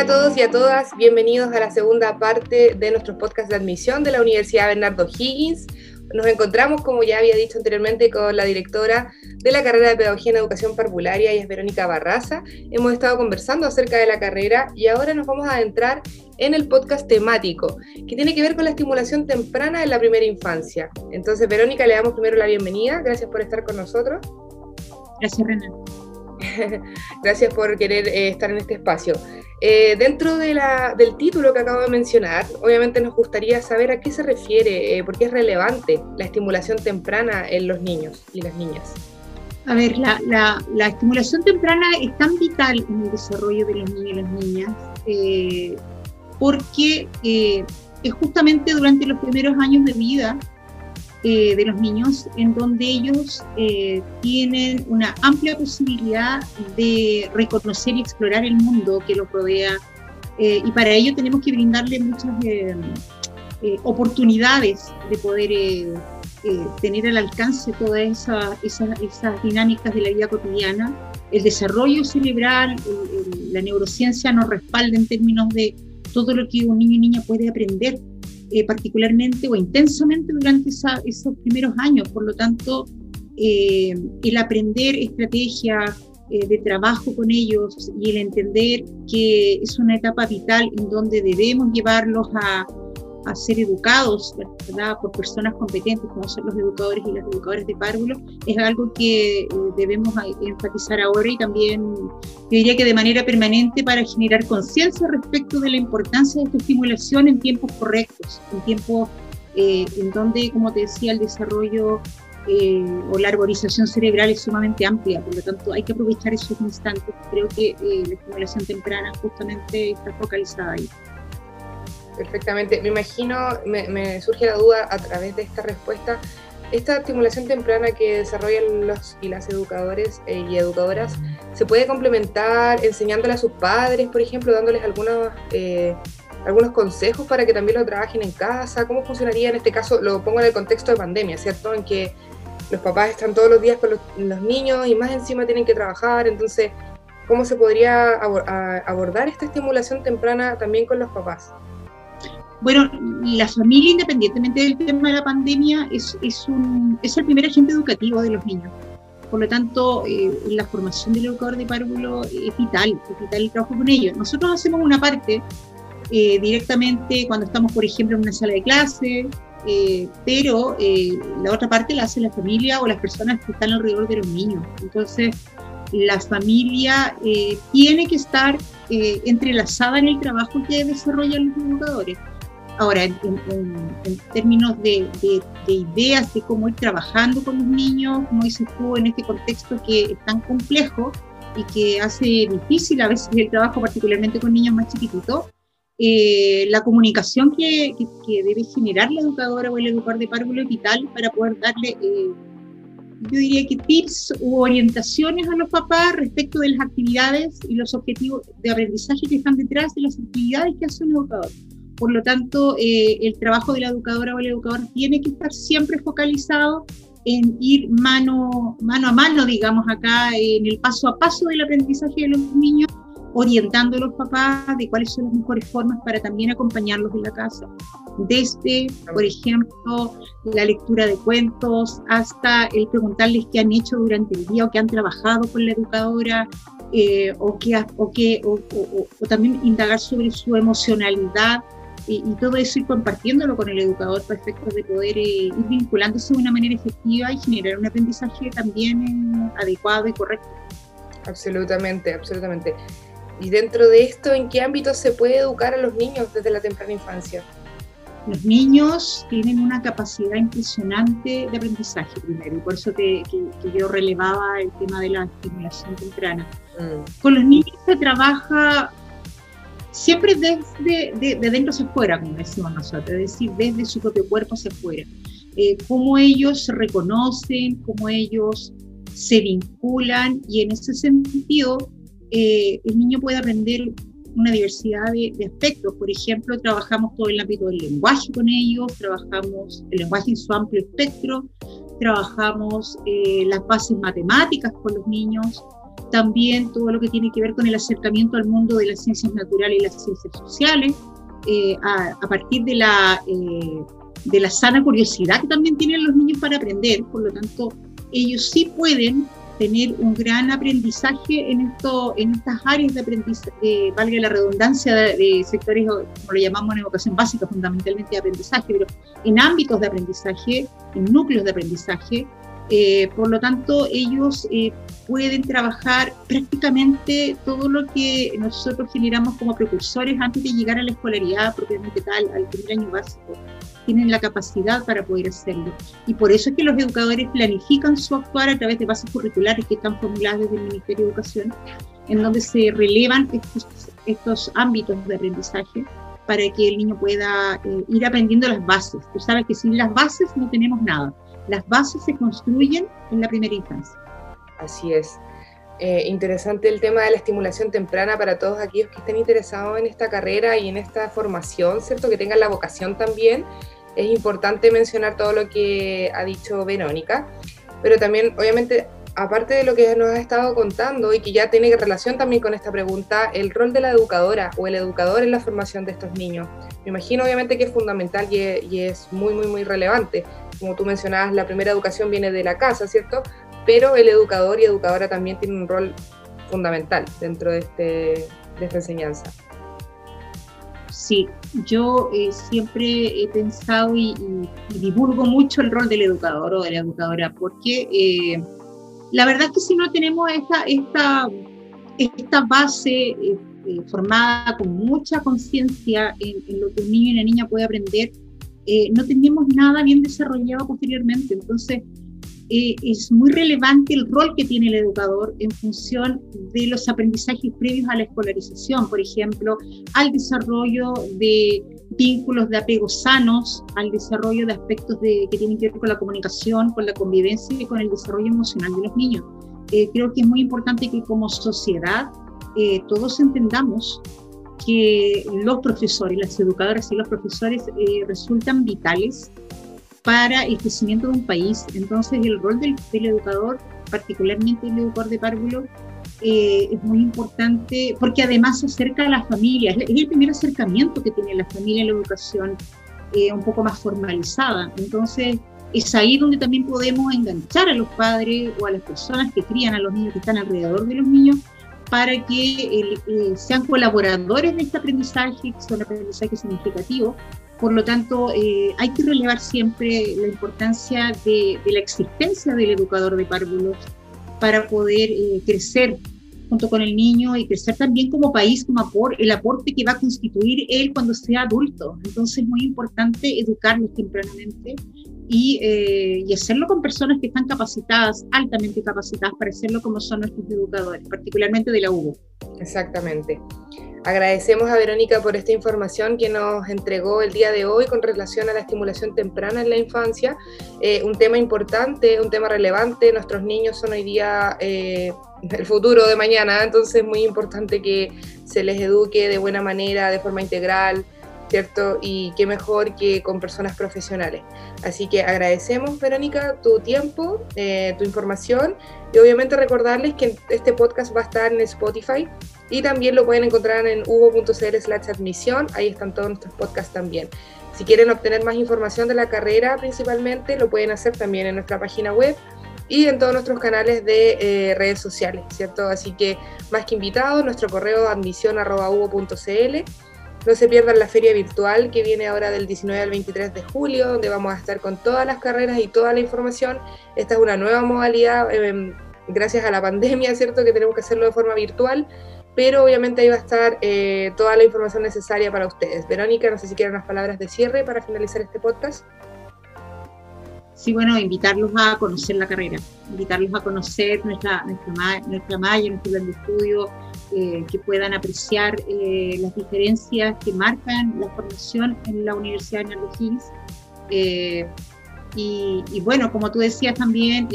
Hola a todos y a todas, bienvenidos a la segunda parte de nuestros podcast de admisión de la Universidad Bernardo Higgins. Nos encontramos, como ya había dicho anteriormente, con la directora de la carrera de Pedagogía en Educación Parvularia, y es Verónica Barraza. Hemos estado conversando acerca de la carrera y ahora nos vamos a adentrar en el podcast temático, que tiene que ver con la estimulación temprana en la primera infancia. Entonces, Verónica, le damos primero la bienvenida. Gracias por estar con nosotros. Gracias, Renan. Gracias por querer eh, estar en este espacio. Eh, dentro de la, del título que acabo de mencionar, obviamente nos gustaría saber a qué se refiere, eh, por qué es relevante la estimulación temprana en los niños y las niñas. A ver, la, la, la estimulación temprana es tan vital en el desarrollo de los niños y las niñas porque es justamente durante los primeros años de vida eh, de los niños, en donde ellos eh, tienen una amplia posibilidad de reconocer y explorar el mundo que los rodea. Eh, y para ello tenemos que brindarle muchas oportunidades de poder tener al alcance todas esa, esas dinámicas de la vida cotidiana. El desarrollo cerebral, la neurociencia nos respalda en términos de todo lo que un niño y niña puede aprender eh, particularmente o intensamente durante esos primeros años. Por lo tanto, eh, el aprender estrategia eh, de trabajo con ellos y el entender que es una etapa vital en donde debemos llevarlos a, a ser educados ¿verdad? por personas competentes como son los educadores y las educadoras de párvulo, es algo que eh, debemos enfatizar ahora y también diría que de manera permanente para generar conciencia respecto de la importancia de esta estimulación en tiempos correctos, en tiempos eh, en donde, como te decía, el desarrollo eh, o la arborización cerebral es sumamente amplia, por lo tanto hay que aprovechar esos instantes. Creo que la estimulación temprana justamente está focalizada ahí. Perfectamente. Me imagino, me, surge la duda a través de esta respuesta, esta estimulación temprana que desarrollan los y las educadores eh, y educadoras, ¿se puede complementar enseñándole a sus padres, por ejemplo, dándoles algunos, eh, algunos consejos para que también lo trabajen en casa? ¿Cómo funcionaría en este caso? Lo pongo en el contexto de pandemia, ¿cierto? En que los papás están todos los días con los, los niños y más encima tienen que trabajar, entonces, ¿cómo se podría abordar esta estimulación temprana también con los papás? Bueno, la familia, independientemente del tema de la pandemia, es, un, es el primer agente educativo de los niños. Por lo tanto, eh, la formación del educador de párvulo es vital, es vital el trabajo con ellos. Nosotros hacemos una parte eh, directamente cuando estamos, por ejemplo, en una sala de clase, eh, pero la otra parte la hace la familia o las personas que están alrededor de los niños. Entonces, la familia tiene que estar entrelazada en el trabajo que desarrollan los educadores. Ahora, en, términos de, ideas de cómo ir trabajando con los niños, como dices tú, en este contexto que es tan complejo y que hace difícil a veces el trabajo, particularmente con niños más chiquititos, eh, la comunicación que, debe generar la educadora o el educador de párvulo es vital para poder darle, eh, yo diría que tips u orientaciones a los papás respecto de las actividades y los objetivos de aprendizaje que están detrás de las actividades que hace un educador. Por lo tanto, eh, el trabajo de la educadora o el educador tiene que estar siempre focalizado en ir mano, mano a mano, digamos, acá en el paso a paso del aprendizaje de los niños, orientando a los papás de cuáles son las mejores formas para también acompañarlos en la casa. Desde, por ejemplo, la lectura de cuentos hasta el preguntarles qué han hecho durante el día o qué han trabajado con la educadora, eh, o, qué, o, qué, o, o, también indagar sobre su emocionalidad y, todo eso ir compartiéndolo con el educador para efectos de poder eh, ir vinculándose de una manera efectiva y generar un aprendizaje también eh, adecuado y correcto. Absolutamente, absolutamente. Y dentro de esto, ¿en qué ámbito se puede educar a los niños desde la temprana infancia? Los niños tienen una capacidad impresionante de aprendizaje primero, y por eso que, yo relevaba el tema de la estimulación temprana. Mm. Con los niños se trabaja siempre desde de, dentro hacia afuera, como decimos nosotros, es decir, desde su propio cuerpo hacia afuera. Eh, cómo ellos se reconocen, cómo ellos se vinculan y en ese sentido eh, el niño puede aprender una diversidad de, aspectos. Por ejemplo, trabajamos todo el ámbito del lenguaje con ellos, trabajamos el lenguaje en su amplio espectro, trabajamos eh, las bases matemáticas con los niños, también todo lo que tiene que ver con el acercamiento al mundo de las ciencias naturales y las ciencias sociales, eh, a, partir de la, eh, de la sana curiosidad que también tienen los niños para aprender, por lo tanto, ellos sí pueden tener un gran aprendizaje en, esto, en estas áreas de aprendizaje, eh, valga la redundancia, de, sectores, como lo llamamos en educación básica, fundamentalmente de aprendizaje, pero en ámbitos de aprendizaje, en núcleos de aprendizaje. Eh, por lo tanto, ellos eh, pueden trabajar prácticamente todo lo que nosotros generamos como precursores antes de llegar a la escolaridad propiamente tal, al primer año básico tienen la capacidad para poder hacerlo. Y por eso es que los educadores planifican su actuar a través de bases curriculares que están formuladas desde el Ministerio de Educación, en donde se relevan estos, estos ámbitos de aprendizaje para que el niño pueda eh, ir aprendiendo las bases. Tú sabes que sin las bases no tenemos nada. Las bases se construyen en la primera infancia. Así es. Eh, interesante el tema de la estimulación temprana para todos aquellos que estén interesados en esta carrera y en esta formación, ¿cierto? Que tengan la vocación también. Es importante mencionar todo lo que ha dicho Verónica, pero también, obviamente, aparte de lo que nos ha estado contando y que ya tiene relación también con esta pregunta, el rol de la educadora o el educador en la formación de estos niños. Me imagino, obviamente, que es fundamental y y es muy, muy, muy relevante. Como tú mencionabas, la primera educación viene de la casa, ¿cierto? pero el educador y educadora también tienen un rol fundamental dentro de, este, de esta enseñanza. Sí, yo eh, siempre he pensado y, divulgo mucho el rol del educador o de la educadora, porque eh, la verdad es que si no tenemos esta, esta, esta base eh, formada con mucha conciencia en, lo que un niño y una niña puede aprender, no tenemos nada bien desarrollado posteriormente. Entonces, eh, es muy relevante el rol que tiene el educador en función de los aprendizajes previos a la escolarización, por ejemplo, al desarrollo de vínculos de apego sanos, al desarrollo de aspectos de, que tienen que ver con la comunicación, con la convivencia y con el desarrollo emocional de los niños. Eh, creo que es muy importante que como sociedad eh, todos entendamos que los profesores, las educadoras y los profesores resultan vitales para el crecimiento de un país. Entonces, el rol del, educador, particularmente el educador de párvulo, eh, es muy importante porque además acerca a las familias. Es el primer acercamiento que tiene la familia a la educación eh, un poco más formalizada. Entonces, es ahí donde también podemos enganchar a los padres o a las personas que crían a los niños que están alrededor de los niños para que eh, sean colaboradores de este aprendizaje, que es un aprendizaje significativo, por lo tanto, eh, hay que relevar siempre la importancia de, la existencia del educador de párvulos para poder eh, crecer junto con el niño y crecer también como país, como el aporte que va a constituir él cuando sea adulto. Entonces es muy importante educarlos tempranamente y, eh, y, hacerlo con personas que están capacitadas, altamente capacitadas para hacerlo como son nuestros educadores, particularmente de la UBO. Exactamente. Agradecemos a Verónica por esta información que nos entregó el día de hoy con relación a la estimulación temprana en la infancia. Eh, un tema importante, un tema relevante. Nuestros niños son hoy día eh, el futuro de mañana, entonces es muy importante que se les eduque de buena manera, de forma integral, ¿cierto? Y qué mejor que con personas profesionales. Así que agradecemos, Verónica, tu tiempo, eh, tu información y obviamente recordarles que este podcast va a estar en Spotify y también lo pueden encontrar en hugo.cl slash admisión, ahí están todos nuestros podcasts también. Si quieren obtener más información de la carrera principalmente, lo pueden hacer también en nuestra página web y en todos nuestros canales de eh, redes sociales, ¿cierto? Así que más que invitados, nuestro correo admisión.hugo.cl no se pierdan la feria virtual que viene ahora del 19 al 23 de julio, donde vamos a estar con todas las carreras y toda la información. Esta es una nueva modalidad, em, gracias a la pandemia, ¿cierto? Que tenemos que hacerlo de forma virtual, pero obviamente ahí va a estar eh, toda la información necesaria para ustedes. Verónica, no sé si quieren unas palabras de cierre para finalizar este podcast. Sí, bueno, invitarlos a conocer la carrera, invitarlos a conocer nuestra, nuestra, nuestra malla, nuestro plan de estudio, eh, que puedan apreciar eh, las diferencias que marcan la formación en la Universidad de Nardo eh, y, y, bueno, como tú decías también,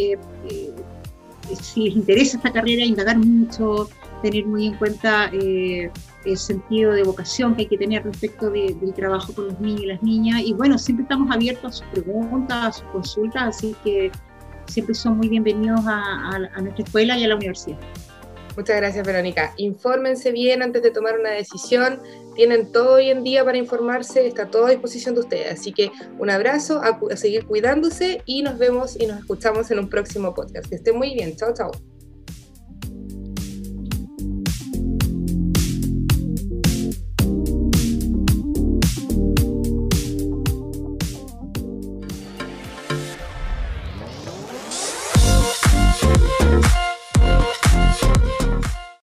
si les interesa esta carrera, indagar mucho, tener muy en cuenta el sentido de vocación que hay que tener respecto del trabajo con los niños y las niñas. Y bueno, siempre estamos abiertos a sus preguntas, a sus consultas, así que siempre son muy bienvenidos a nuestra escuela y a la universidad. Muchas gracias, Verónica. Infórmense bien antes de tomar una decisión. Tienen todo hoy en día para informarse, está todo a disposición de ustedes. Así que un abrazo, a, seguir cuidándose y nos vemos y nos escuchamos en un próximo podcast. Que estén muy bien. Chao, chao.